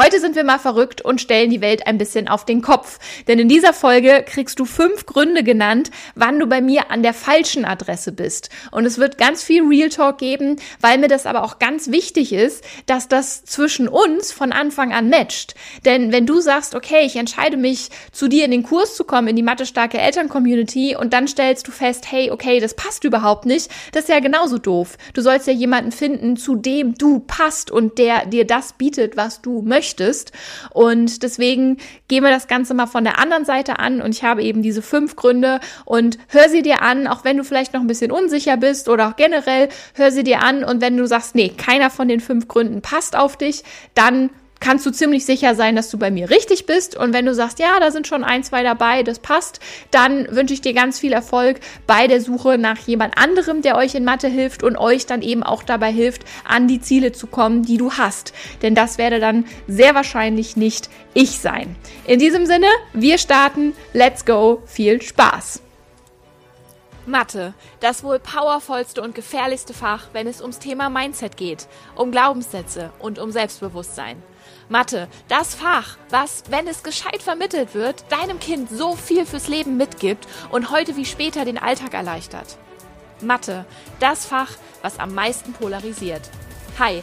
Heute sind wir mal verrückt und stellen die Welt ein bisschen auf den Kopf. Denn in dieser Folge kriegst du fünf Gründe genannt, wann du bei mir an der falschen Adresse bist. Und es wird ganz viel Real Talk geben, weil mir das aber auch ganz wichtig ist, dass das zwischen uns von Anfang an matcht. Denn wenn du sagst, okay, ich entscheide mich, zu dir in den Kurs zu kommen, in die Mathe-starke Eltern-Community und dann stellst du fest, hey, okay, das passt überhaupt nicht, das ist ja genauso doof. Du sollst ja jemanden finden, zu dem du passt und der dir das bietet, was du möchtest möchtest. Und deswegen gehen wir das Ganze mal von der anderen Seite an. Und ich habe eben diese fünf Gründe. Und hör sie dir an, auch wenn du vielleicht noch ein bisschen unsicher bist oder auch generell, hör sie dir an. Und wenn du sagst, nee, keiner von den fünf Gründen passt auf dich, dann kannst du ziemlich sicher sein, dass du bei mir richtig bist. Und wenn du sagst, ja, da sind schon ein, zwei dabei, das passt, dann wünsche ich dir ganz viel Erfolg bei der Suche nach jemand anderem, der euch in Mathe hilft und euch dann eben auch dabei hilft, an die Ziele zu kommen, die du hast. Denn das werde dann sehr wahrscheinlich nicht ich sein. In diesem Sinne, wir starten. Let's go. Viel Spaß. Mathe, das wohl powervollste und gefährlichste Fach, wenn es ums Thema Mindset geht, um Glaubenssätze und um Selbstbewusstsein. Mathe, das Fach, was, wenn es gescheit vermittelt wird, deinem Kind so viel fürs Leben mitgibt und heute wie später den Alltag erleichtert. Mathe, das Fach, was am meisten polarisiert. Hi,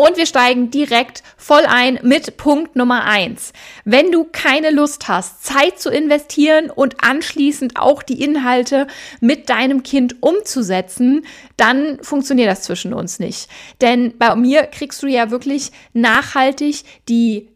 Und wir steigen direkt voll ein mit Punkt Nummer eins. Wenn du keine Lust hast, Zeit zu investieren und anschließend auch die Inhalte mit deinem Kind umzusetzen, dann funktioniert das zwischen uns nicht. Denn bei mir kriegst du ja wirklich nachhaltig die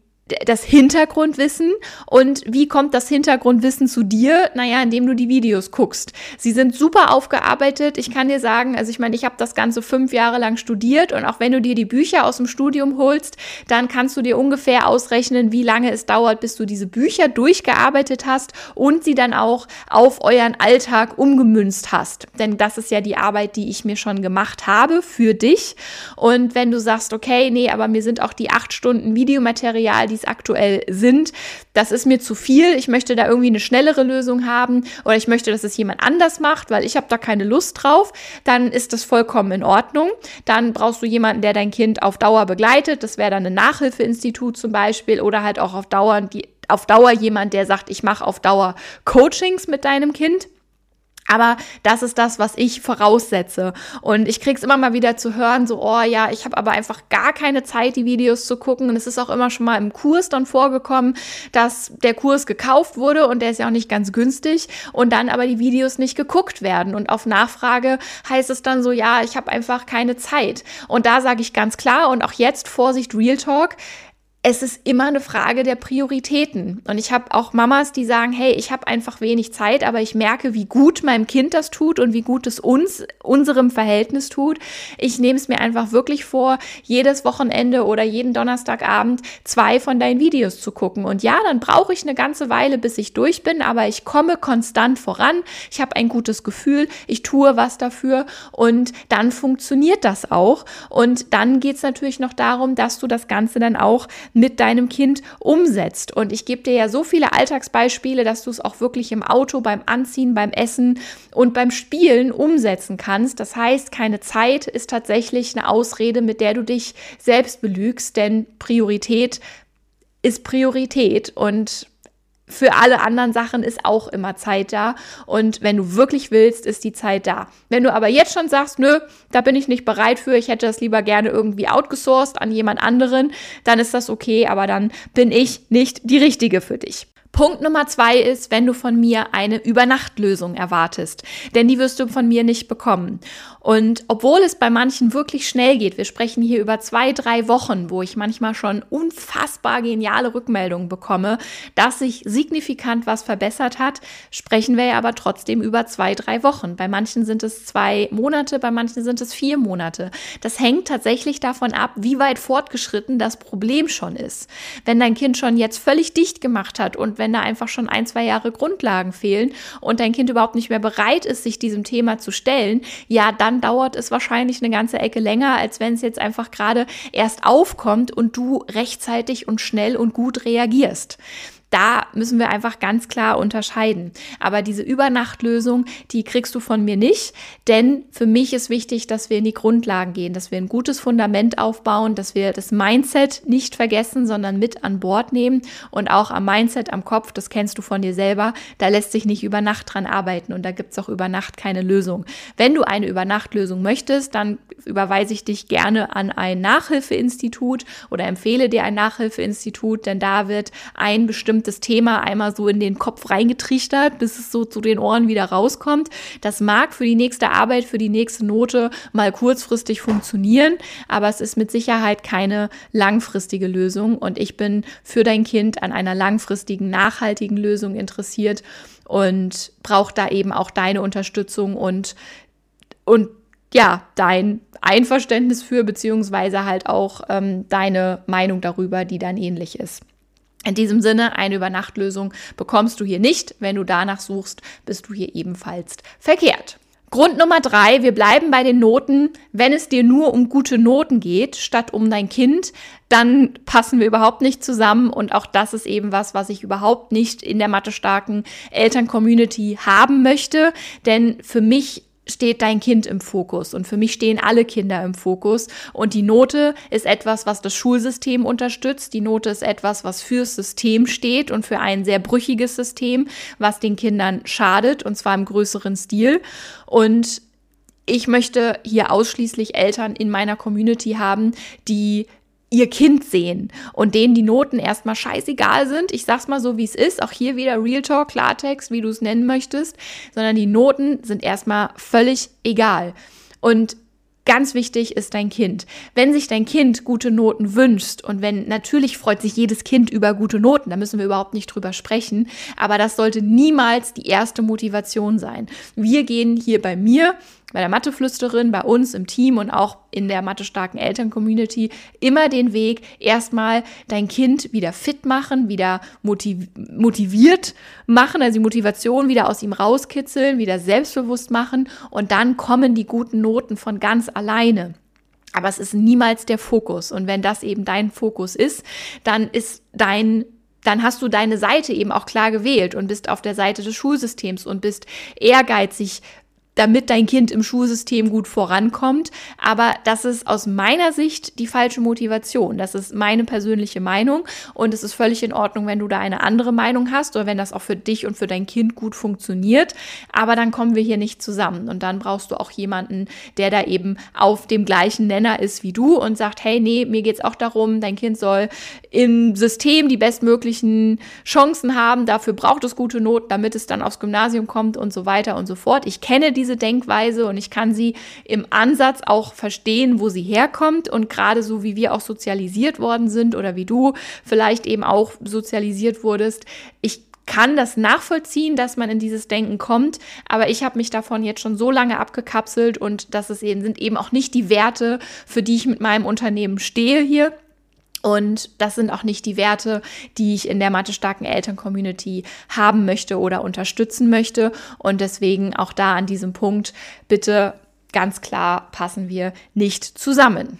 das Hintergrundwissen und wie kommt das Hintergrundwissen zu dir? Naja, indem du die Videos guckst. Sie sind super aufgearbeitet. Ich kann dir sagen, also ich meine, ich habe das Ganze fünf Jahre lang studiert und auch wenn du dir die Bücher aus dem Studium holst, dann kannst du dir ungefähr ausrechnen, wie lange es dauert, bis du diese Bücher durchgearbeitet hast und sie dann auch auf euren Alltag umgemünzt hast. Denn das ist ja die Arbeit, die ich mir schon gemacht habe für dich. Und wenn du sagst, okay, nee, aber mir sind auch die acht Stunden Videomaterial, die es aktuell sind. Das ist mir zu viel. Ich möchte da irgendwie eine schnellere Lösung haben oder ich möchte, dass es jemand anders macht, weil ich habe da keine Lust drauf. Dann ist das vollkommen in Ordnung. Dann brauchst du jemanden, der dein Kind auf Dauer begleitet. Das wäre dann ein Nachhilfeinstitut zum Beispiel oder halt auch auf Dauer die auf Dauer jemand, der sagt, ich mache auf Dauer Coachings mit deinem Kind. Aber das ist das, was ich voraussetze. Und ich krieg's immer mal wieder zu hören, so, oh ja, ich habe aber einfach gar keine Zeit, die Videos zu gucken. Und es ist auch immer schon mal im Kurs dann vorgekommen, dass der Kurs gekauft wurde und der ist ja auch nicht ganz günstig und dann aber die Videos nicht geguckt werden. Und auf Nachfrage heißt es dann so, ja, ich habe einfach keine Zeit. Und da sage ich ganz klar und auch jetzt Vorsicht Real Talk, es ist immer eine Frage der Prioritäten. Und ich habe auch Mamas, die sagen, hey, ich habe einfach wenig Zeit, aber ich merke, wie gut meinem Kind das tut und wie gut es uns, unserem Verhältnis tut. Ich nehme es mir einfach wirklich vor, jedes Wochenende oder jeden Donnerstagabend zwei von deinen Videos zu gucken. Und ja, dann brauche ich eine ganze Weile, bis ich durch bin, aber ich komme konstant voran. Ich habe ein gutes Gefühl, ich tue was dafür und dann funktioniert das auch. Und dann geht es natürlich noch darum, dass du das Ganze dann auch mit deinem Kind umsetzt. Und ich gebe dir ja so viele Alltagsbeispiele, dass du es auch wirklich im Auto, beim Anziehen, beim Essen und beim Spielen umsetzen kannst. Das heißt, keine Zeit ist tatsächlich eine Ausrede, mit der du dich selbst belügst, denn Priorität ist Priorität und für alle anderen Sachen ist auch immer Zeit da. Und wenn du wirklich willst, ist die Zeit da. Wenn du aber jetzt schon sagst, nö, da bin ich nicht bereit für, ich hätte das lieber gerne irgendwie outgesourced an jemand anderen, dann ist das okay, aber dann bin ich nicht die Richtige für dich. Punkt Nummer zwei ist, wenn du von mir eine Übernachtlösung erwartest, denn die wirst du von mir nicht bekommen. Und obwohl es bei manchen wirklich schnell geht, wir sprechen hier über zwei, drei Wochen, wo ich manchmal schon unfassbar geniale Rückmeldungen bekomme, dass sich signifikant was verbessert hat, sprechen wir ja aber trotzdem über zwei, drei Wochen. Bei manchen sind es zwei Monate, bei manchen sind es vier Monate. Das hängt tatsächlich davon ab, wie weit fortgeschritten das Problem schon ist. Wenn dein Kind schon jetzt völlig dicht gemacht hat und wenn wenn da einfach schon ein, zwei Jahre Grundlagen fehlen und dein Kind überhaupt nicht mehr bereit ist, sich diesem Thema zu stellen, ja, dann dauert es wahrscheinlich eine ganze Ecke länger, als wenn es jetzt einfach gerade erst aufkommt und du rechtzeitig und schnell und gut reagierst da müssen wir einfach ganz klar unterscheiden. Aber diese Übernachtlösung, die kriegst du von mir nicht, denn für mich ist wichtig, dass wir in die Grundlagen gehen, dass wir ein gutes Fundament aufbauen, dass wir das Mindset nicht vergessen, sondern mit an Bord nehmen und auch am Mindset, am Kopf, das kennst du von dir selber, da lässt sich nicht über Nacht dran arbeiten und da gibt es auch über Nacht keine Lösung. Wenn du eine Übernachtlösung möchtest, dann überweise ich dich gerne an ein Nachhilfeinstitut oder empfehle dir ein Nachhilfeinstitut, denn da wird ein bestimmtes bestimmtes Thema einmal so in den Kopf reingetrichtert, bis es so zu den Ohren wieder rauskommt. Das mag für die nächste Arbeit, für die nächste Note mal kurzfristig funktionieren, aber es ist mit Sicherheit keine langfristige Lösung und ich bin für dein Kind an einer langfristigen, nachhaltigen Lösung interessiert und brauche da eben auch deine Unterstützung und und ja, dein Einverständnis für, beziehungsweise halt auch ähm, deine Meinung darüber, die dann ähnlich ist. In diesem Sinne, eine Übernachtlösung bekommst du hier nicht. Wenn du danach suchst, bist du hier ebenfalls verkehrt. Grund Nummer drei, wir bleiben bei den Noten. Wenn es dir nur um gute Noten geht, statt um dein Kind, dann passen wir überhaupt nicht zusammen. Und auch das ist eben was, was ich überhaupt nicht in der mathestarken Eltern-Community haben möchte. Denn für mich steht dein Kind im Fokus. Und für mich stehen alle Kinder im Fokus. Und die Note ist etwas, was das Schulsystem unterstützt. Die Note ist etwas, was fürs System steht und für ein sehr brüchiges System, was den Kindern schadet und zwar im größeren Stil. Und ich möchte hier ausschließlich Eltern in meiner Community haben, die ihr Kind sehen und denen die Noten erstmal scheißegal sind. Ich sag's mal so, wie es ist. Auch hier wieder Real Talk, Klartext, wie du es nennen möchtest. Sondern die Noten sind erstmal völlig egal. Und Ganz wichtig ist dein Kind. Wenn sich dein Kind gute Noten wünscht und wenn natürlich freut sich jedes Kind über gute Noten, da müssen wir überhaupt nicht drüber sprechen, aber das sollte niemals die erste Motivation sein. Wir gehen hier bei mir bei der Matheflüsterin, bei uns im Team und auch in der mathestarken Eltern-Community immer den Weg, erstmal dein Kind wieder fit machen, wieder motiv motiviert machen, also die Motivation wieder aus ihm rauskitzeln, wieder selbstbewusst machen und dann kommen die guten Noten von ganz alleine. Aber es ist niemals der Fokus. Und wenn das eben dein Fokus ist, dann ist dein dann hast du deine Seite eben auch klar gewählt und bist auf der Seite des Schulsystems und bist ehrgeizig, damit dein Kind im Schulsystem gut vorankommt. Aber das ist aus meiner Sicht die falsche Motivation. Das ist meine persönliche Meinung und es ist völlig in Ordnung, wenn du da eine andere Meinung hast oder wenn das auch für dich und für dein Kind gut funktioniert. Aber dann kommen wir hier nicht zusammen und dann brauchst du auch jemanden, der da eben auf dem gleichen Nenner ist wie du und sagt, hey, nee, mir geht's auch darum, dein Kind soll im System die bestmöglichen Chancen haben. Dafür braucht es gute Noten, damit es dann aufs Gymnasium kommt und so weiter und so fort. Ich kenne diese diese Denkweise und ich kann sie im Ansatz auch verstehen, wo sie herkommt und gerade so wie wir auch sozialisiert worden sind oder wie du vielleicht eben auch sozialisiert wurdest. Ich kann das nachvollziehen, dass man in dieses Denken kommt, aber ich habe mich davon jetzt schon so lange abgekapselt und das ist eben, sind eben auch nicht die Werte, für die ich mit meinem Unternehmen stehe hier. Und das sind auch nicht die Werte, die ich in der mathe-starken Eltern-Community haben möchte oder unterstützen möchte. Und deswegen auch da an diesem Punkt bitte ganz klar passen wir nicht zusammen.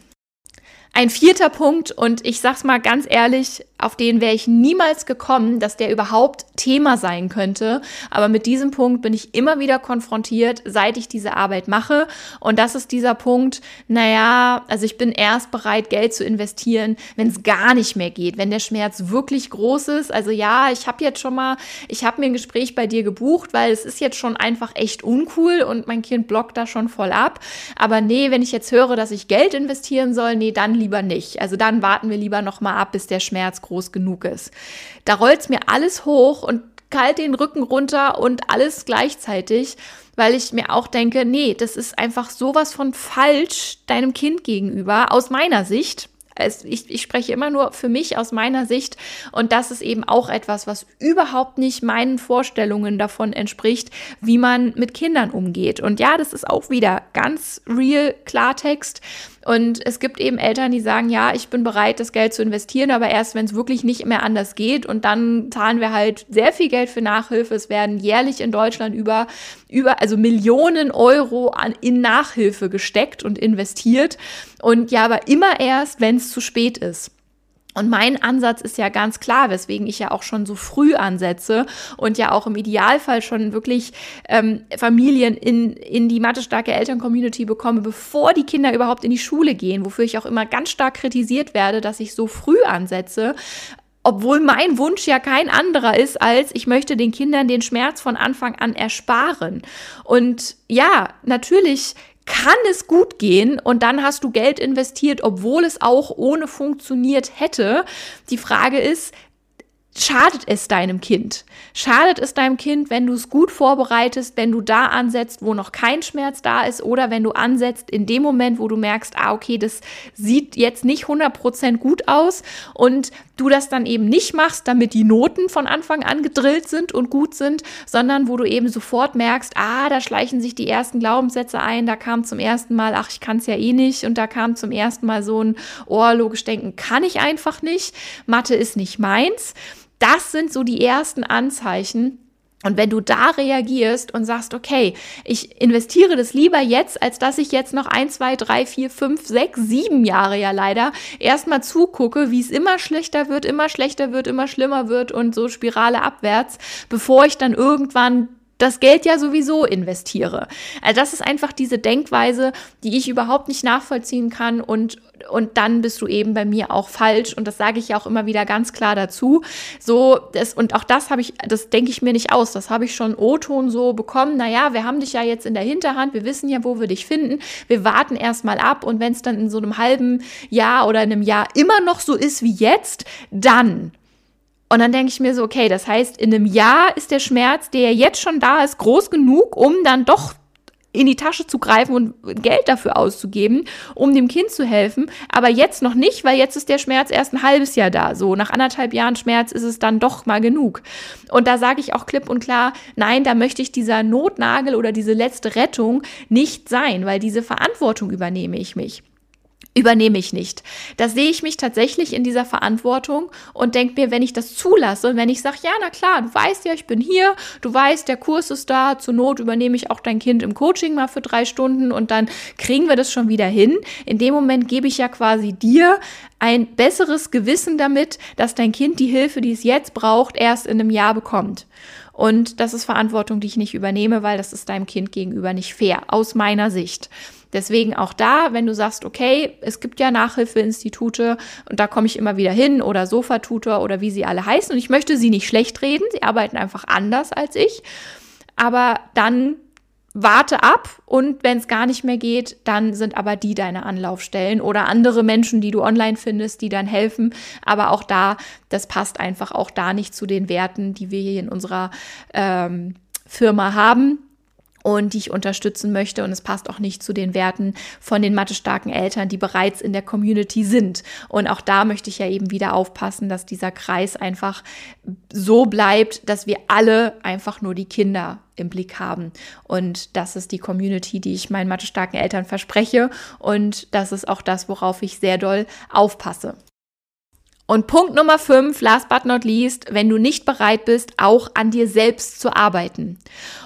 Ein vierter Punkt, und ich sag's mal ganz ehrlich, auf den wäre ich niemals gekommen, dass der überhaupt Thema sein könnte. Aber mit diesem Punkt bin ich immer wieder konfrontiert, seit ich diese Arbeit mache. Und das ist dieser Punkt, naja, also ich bin erst bereit, Geld zu investieren, wenn es gar nicht mehr geht, wenn der Schmerz wirklich groß ist. Also ja, ich habe jetzt schon mal, ich habe mir ein Gespräch bei dir gebucht, weil es ist jetzt schon einfach echt uncool und mein Kind blockt da schon voll ab. Aber nee, wenn ich jetzt höre, dass ich Geld investieren soll, nee, dann lieber nicht. Also dann warten wir lieber noch mal ab, bis der Schmerz groß genug ist. Da rollt's mir alles hoch und kalt den Rücken runter und alles gleichzeitig, weil ich mir auch denke, nee, das ist einfach sowas von falsch deinem Kind gegenüber aus meiner Sicht es, ich, ich spreche immer nur für mich aus meiner Sicht und das ist eben auch etwas, was überhaupt nicht meinen Vorstellungen davon entspricht, wie man mit Kindern umgeht. Und ja, das ist auch wieder ganz real Klartext. Und es gibt eben Eltern, die sagen, ja, ich bin bereit, das Geld zu investieren, aber erst, wenn es wirklich nicht mehr anders geht. Und dann zahlen wir halt sehr viel Geld für Nachhilfe. Es werden jährlich in Deutschland über, über also Millionen Euro an, in Nachhilfe gesteckt und investiert. Und ja, aber immer erst, wenn es zu spät ist. Und mein Ansatz ist ja ganz klar, weswegen ich ja auch schon so früh ansetze und ja auch im Idealfall schon wirklich ähm, Familien in, in die mathe-starke Eltern-Community bekomme, bevor die Kinder überhaupt in die Schule gehen, wofür ich auch immer ganz stark kritisiert werde, dass ich so früh ansetze, obwohl mein Wunsch ja kein anderer ist, als ich möchte den Kindern den Schmerz von Anfang an ersparen. Und ja, natürlich kann es gut gehen und dann hast du Geld investiert, obwohl es auch ohne funktioniert hätte. Die Frage ist, schadet es deinem Kind? Schadet es deinem Kind, wenn du es gut vorbereitest, wenn du da ansetzt, wo noch kein Schmerz da ist oder wenn du ansetzt in dem Moment, wo du merkst, ah, okay, das sieht jetzt nicht 100% gut aus und du das dann eben nicht machst, damit die Noten von Anfang an gedrillt sind und gut sind, sondern wo du eben sofort merkst, ah, da schleichen sich die ersten Glaubenssätze ein, da kam zum ersten Mal, ach, ich kann es ja eh nicht und da kam zum ersten Mal so ein, oh, logisch denken kann ich einfach nicht, Mathe ist nicht meins. Das sind so die ersten Anzeichen, und wenn du da reagierst und sagst, okay, ich investiere das lieber jetzt, als dass ich jetzt noch ein, zwei, drei, vier, fünf, sechs, sieben Jahre ja leider erstmal zugucke, wie es immer schlechter wird, immer schlechter wird, immer schlimmer wird und so Spirale abwärts, bevor ich dann irgendwann das Geld ja sowieso investiere. Also das ist einfach diese Denkweise, die ich überhaupt nicht nachvollziehen kann und und dann bist du eben bei mir auch falsch und das sage ich ja auch immer wieder ganz klar dazu. So das und auch das habe ich das denke ich mir nicht aus, das habe ich schon O-Ton so bekommen. Naja, wir haben dich ja jetzt in der Hinterhand, wir wissen ja, wo wir dich finden. Wir warten erstmal ab und wenn es dann in so einem halben Jahr oder einem Jahr immer noch so ist wie jetzt, dann und dann denke ich mir so, okay, das heißt, in einem Jahr ist der Schmerz, der jetzt schon da ist, groß genug, um dann doch in die Tasche zu greifen und Geld dafür auszugeben, um dem Kind zu helfen. Aber jetzt noch nicht, weil jetzt ist der Schmerz erst ein halbes Jahr da. So nach anderthalb Jahren Schmerz ist es dann doch mal genug. Und da sage ich auch klipp und klar, nein, da möchte ich dieser Notnagel oder diese letzte Rettung nicht sein, weil diese Verantwortung übernehme ich mich übernehme ich nicht. Da sehe ich mich tatsächlich in dieser Verantwortung und denke mir, wenn ich das zulasse und wenn ich sage, ja, na klar, du weißt ja, ich bin hier, du weißt, der Kurs ist da, zur Not übernehme ich auch dein Kind im Coaching mal für drei Stunden und dann kriegen wir das schon wieder hin. In dem Moment gebe ich ja quasi dir ein besseres Gewissen damit, dass dein Kind die Hilfe, die es jetzt braucht, erst in einem Jahr bekommt. Und das ist Verantwortung, die ich nicht übernehme, weil das ist deinem Kind gegenüber nicht fair, aus meiner Sicht. Deswegen auch da, wenn du sagst, okay, es gibt ja Nachhilfeinstitute und da komme ich immer wieder hin oder Sofatutor oder wie sie alle heißen und ich möchte sie nicht schlecht reden, sie arbeiten einfach anders als ich, aber dann warte ab und wenn es gar nicht mehr geht, dann sind aber die deine Anlaufstellen oder andere Menschen, die du online findest, die dann helfen. Aber auch da, das passt einfach auch da nicht zu den Werten, die wir hier in unserer ähm, Firma haben und die ich unterstützen möchte. Und es passt auch nicht zu den Werten von den mathestarken Eltern, die bereits in der Community sind. Und auch da möchte ich ja eben wieder aufpassen, dass dieser Kreis einfach so bleibt, dass wir alle einfach nur die Kinder im Blick haben. Und das ist die Community, die ich meinen mathestarken Eltern verspreche. Und das ist auch das, worauf ich sehr doll aufpasse. Und Punkt Nummer 5, last but not least, wenn du nicht bereit bist, auch an dir selbst zu arbeiten.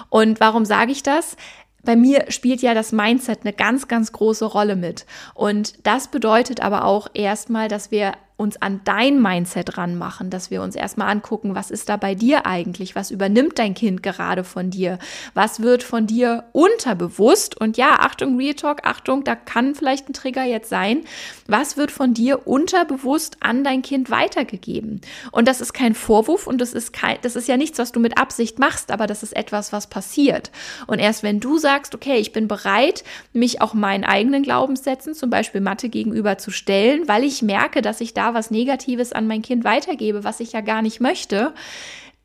Und warum sage ich das? Bei mir spielt ja das Mindset eine ganz, ganz große Rolle mit. Und das bedeutet aber auch erstmal, dass wir uns an dein Mindset ranmachen, dass wir uns erstmal angucken, was ist da bei dir eigentlich? Was übernimmt dein Kind gerade von dir? Was wird von dir unterbewusst? Und ja, Achtung, Real Talk, Achtung, da kann vielleicht ein Trigger jetzt sein. Was wird von dir unterbewusst an dein Kind weitergegeben? Und das ist kein Vorwurf und das ist kein, das ist ja nichts, was du mit Absicht machst, aber das ist etwas, was passiert. Und erst wenn du sagst, okay, ich bin bereit, mich auch meinen eigenen Glaubenssätzen, zum Beispiel Mathe gegenüber zu stellen, weil ich merke, dass ich da was Negatives an mein Kind weitergebe, was ich ja gar nicht möchte,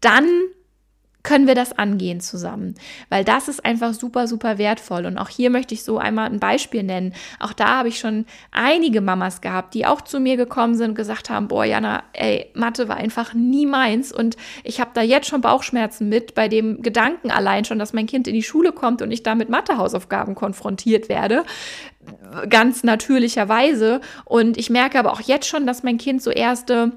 dann können wir das angehen zusammen, weil das ist einfach super, super wertvoll. Und auch hier möchte ich so einmal ein Beispiel nennen. Auch da habe ich schon einige Mamas gehabt, die auch zu mir gekommen sind und gesagt haben, boah, Jana, ey, Mathe war einfach nie meins und ich habe da jetzt schon Bauchschmerzen mit bei dem Gedanken allein schon, dass mein Kind in die Schule kommt und ich da mit Mathehausaufgaben konfrontiert werde ganz natürlicherweise. Und ich merke aber auch jetzt schon, dass mein Kind so erste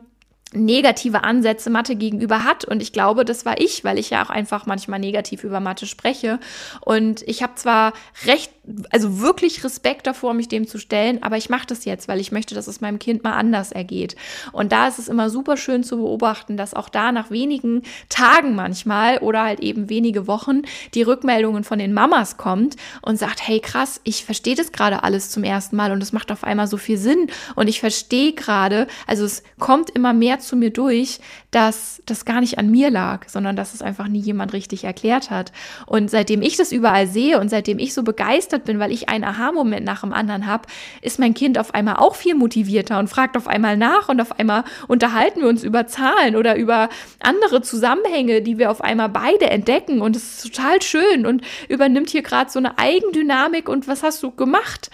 negative Ansätze Mathe gegenüber hat. Und ich glaube, das war ich, weil ich ja auch einfach manchmal negativ über Mathe spreche. Und ich habe zwar recht, also wirklich Respekt davor, mich dem zu stellen, aber ich mache das jetzt, weil ich möchte, dass es meinem Kind mal anders ergeht. Und da ist es immer super schön zu beobachten, dass auch da nach wenigen Tagen manchmal oder halt eben wenige Wochen die Rückmeldungen von den Mamas kommt und sagt, hey krass, ich verstehe das gerade alles zum ersten Mal und es macht auf einmal so viel Sinn und ich verstehe gerade, also es kommt immer mehr zu mir durch, dass das gar nicht an mir lag, sondern dass es einfach nie jemand richtig erklärt hat. Und seitdem ich das überall sehe und seitdem ich so begeistert bin, weil ich einen Aha-Moment nach dem anderen habe, ist mein Kind auf einmal auch viel motivierter und fragt auf einmal nach und auf einmal unterhalten wir uns über Zahlen oder über andere Zusammenhänge, die wir auf einmal beide entdecken und es ist total schön und übernimmt hier gerade so eine Eigendynamik und was hast du gemacht?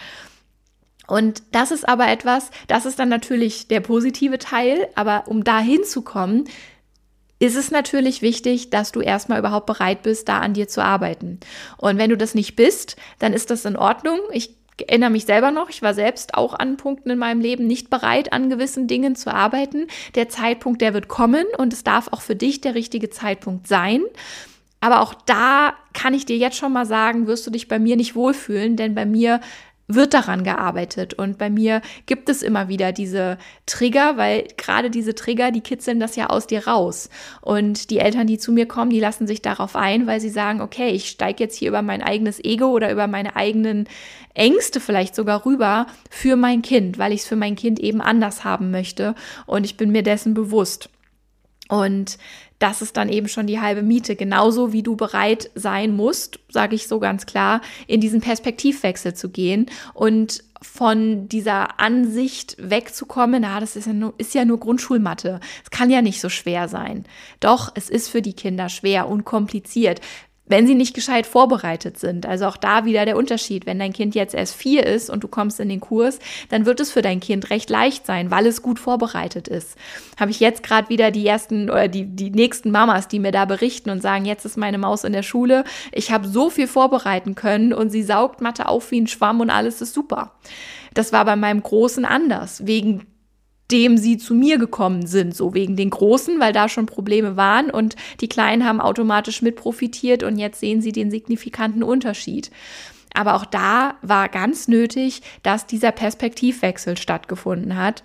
Und das ist aber etwas, das ist dann natürlich der positive Teil, aber um da hinzukommen, ist es natürlich wichtig, dass du erstmal überhaupt bereit bist, da an dir zu arbeiten. Und wenn du das nicht bist, dann ist das in Ordnung. Ich erinnere mich selber noch, ich war selbst auch an Punkten in meinem Leben nicht bereit, an gewissen Dingen zu arbeiten. Der Zeitpunkt, der wird kommen und es darf auch für dich der richtige Zeitpunkt sein. Aber auch da kann ich dir jetzt schon mal sagen, wirst du dich bei mir nicht wohlfühlen, denn bei mir wird daran gearbeitet. Und bei mir gibt es immer wieder diese Trigger, weil gerade diese Trigger, die kitzeln das ja aus dir raus. Und die Eltern, die zu mir kommen, die lassen sich darauf ein, weil sie sagen, okay, ich steige jetzt hier über mein eigenes Ego oder über meine eigenen Ängste vielleicht sogar rüber für mein Kind, weil ich es für mein Kind eben anders haben möchte. Und ich bin mir dessen bewusst. Und das ist dann eben schon die halbe Miete. Genauso wie du bereit sein musst, sage ich so ganz klar, in diesen Perspektivwechsel zu gehen und von dieser Ansicht wegzukommen, na, das ist ja, nur, ist ja nur Grundschulmatte. Es kann ja nicht so schwer sein. Doch, es ist für die Kinder schwer und kompliziert wenn sie nicht gescheit vorbereitet sind. Also auch da wieder der Unterschied. Wenn dein Kind jetzt erst vier ist und du kommst in den Kurs, dann wird es für dein Kind recht leicht sein, weil es gut vorbereitet ist. Habe ich jetzt gerade wieder die ersten oder die, die nächsten Mamas, die mir da berichten und sagen, jetzt ist meine Maus in der Schule. Ich habe so viel vorbereiten können und sie saugt Mathe auf wie ein Schwamm und alles ist super. Das war bei meinem Großen anders. Wegen dem sie zu mir gekommen sind, so wegen den Großen, weil da schon Probleme waren und die Kleinen haben automatisch mit profitiert und jetzt sehen sie den signifikanten Unterschied. Aber auch da war ganz nötig, dass dieser Perspektivwechsel stattgefunden hat.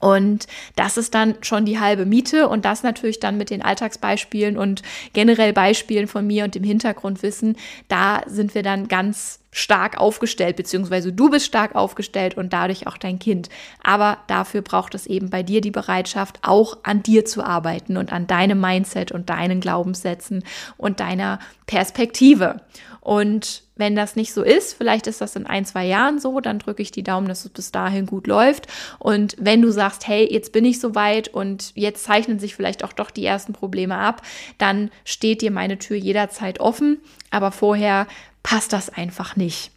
Und das ist dann schon die halbe Miete und das natürlich dann mit den Alltagsbeispielen und generell Beispielen von mir und dem Hintergrundwissen. Da sind wir dann ganz stark aufgestellt, beziehungsweise du bist stark aufgestellt und dadurch auch dein Kind. Aber dafür braucht es eben bei dir die Bereitschaft, auch an dir zu arbeiten und an deinem Mindset und deinen Glaubenssätzen und deiner Perspektive. Und wenn das nicht so ist, vielleicht ist das in ein, zwei Jahren so, dann drücke ich die Daumen, dass es bis dahin gut läuft. Und wenn du sagst, hey, jetzt bin ich soweit und jetzt zeichnen sich vielleicht auch doch die ersten Probleme ab, dann steht dir meine Tür jederzeit offen. Aber vorher passt das einfach nicht.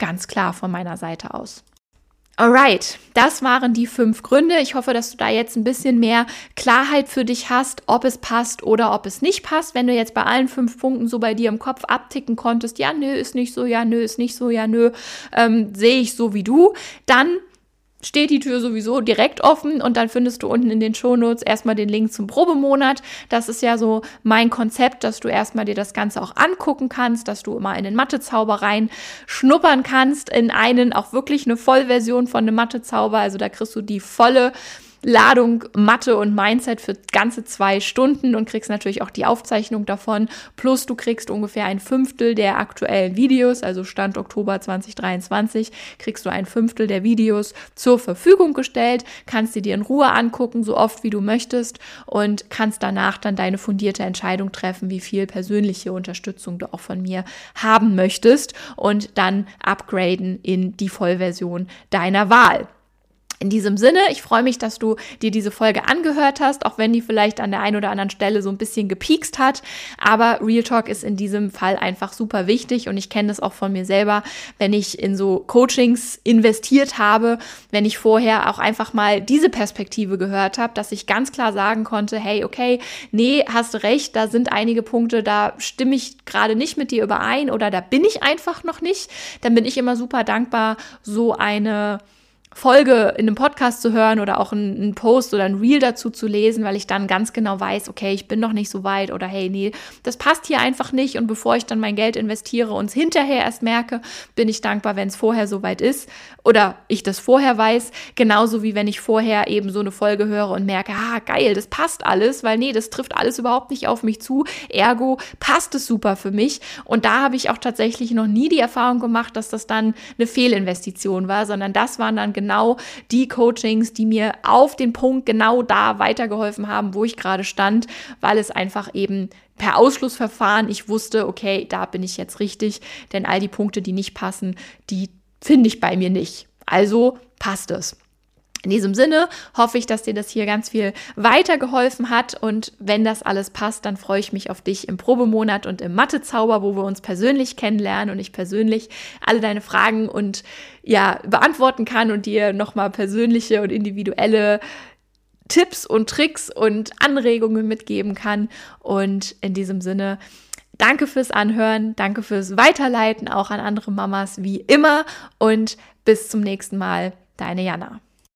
Ganz klar von meiner Seite aus. Alright, das waren die fünf Gründe. Ich hoffe, dass du da jetzt ein bisschen mehr Klarheit für dich hast, ob es passt oder ob es nicht passt. Wenn du jetzt bei allen fünf Punkten so bei dir im Kopf abticken konntest, ja, nö, ist nicht so, ja, nö, ist nicht so, ja, nö, ähm, sehe ich so wie du, dann steht die Tür sowieso direkt offen und dann findest du unten in den Shownotes erstmal den Link zum Probemonat. Das ist ja so mein Konzept, dass du erstmal dir das Ganze auch angucken kannst, dass du immer in den Mathezauber rein schnuppern kannst, in einen auch wirklich eine Vollversion von einem Mathezauber. Also da kriegst du die volle Ladung Mathe und Mindset für ganze zwei Stunden und kriegst natürlich auch die Aufzeichnung davon. Plus du kriegst ungefähr ein Fünftel der aktuellen Videos, also Stand Oktober 2023, kriegst du ein Fünftel der Videos zur Verfügung gestellt, kannst sie dir in Ruhe angucken, so oft wie du möchtest und kannst danach dann deine fundierte Entscheidung treffen, wie viel persönliche Unterstützung du auch von mir haben möchtest und dann upgraden in die Vollversion deiner Wahl. In diesem Sinne, ich freue mich, dass du dir diese Folge angehört hast, auch wenn die vielleicht an der einen oder anderen Stelle so ein bisschen gepiekst hat. Aber Real Talk ist in diesem Fall einfach super wichtig und ich kenne das auch von mir selber, wenn ich in so Coachings investiert habe, wenn ich vorher auch einfach mal diese Perspektive gehört habe, dass ich ganz klar sagen konnte, hey, okay, nee, hast recht, da sind einige Punkte, da stimme ich gerade nicht mit dir überein oder da bin ich einfach noch nicht. Dann bin ich immer super dankbar, so eine Folge in einem Podcast zu hören oder auch einen Post oder ein Reel dazu zu lesen, weil ich dann ganz genau weiß, okay, ich bin noch nicht so weit oder hey, nee, das passt hier einfach nicht. Und bevor ich dann mein Geld investiere und es hinterher erst merke, bin ich dankbar, wenn es vorher so weit ist oder ich das vorher weiß. Genauso wie wenn ich vorher eben so eine Folge höre und merke, ah, geil, das passt alles, weil nee, das trifft alles überhaupt nicht auf mich zu. Ergo passt es super für mich. Und da habe ich auch tatsächlich noch nie die Erfahrung gemacht, dass das dann eine Fehlinvestition war, sondern das waren dann genau genau die Coachings, die mir auf den Punkt genau da weitergeholfen haben, wo ich gerade stand, weil es einfach eben per Ausschlussverfahren ich wusste, okay, da bin ich jetzt richtig, denn all die Punkte, die nicht passen, die finde ich bei mir nicht. Also passt es. In diesem Sinne hoffe ich, dass dir das hier ganz viel weitergeholfen hat und wenn das alles passt, dann freue ich mich auf dich im Probemonat und im Mathezauber, wo wir uns persönlich kennenlernen und ich persönlich alle deine Fragen und ja, beantworten kann und dir nochmal persönliche und individuelle Tipps und Tricks und Anregungen mitgeben kann. Und in diesem Sinne, danke fürs Anhören, danke fürs Weiterleiten auch an andere Mamas wie immer und bis zum nächsten Mal, deine Jana.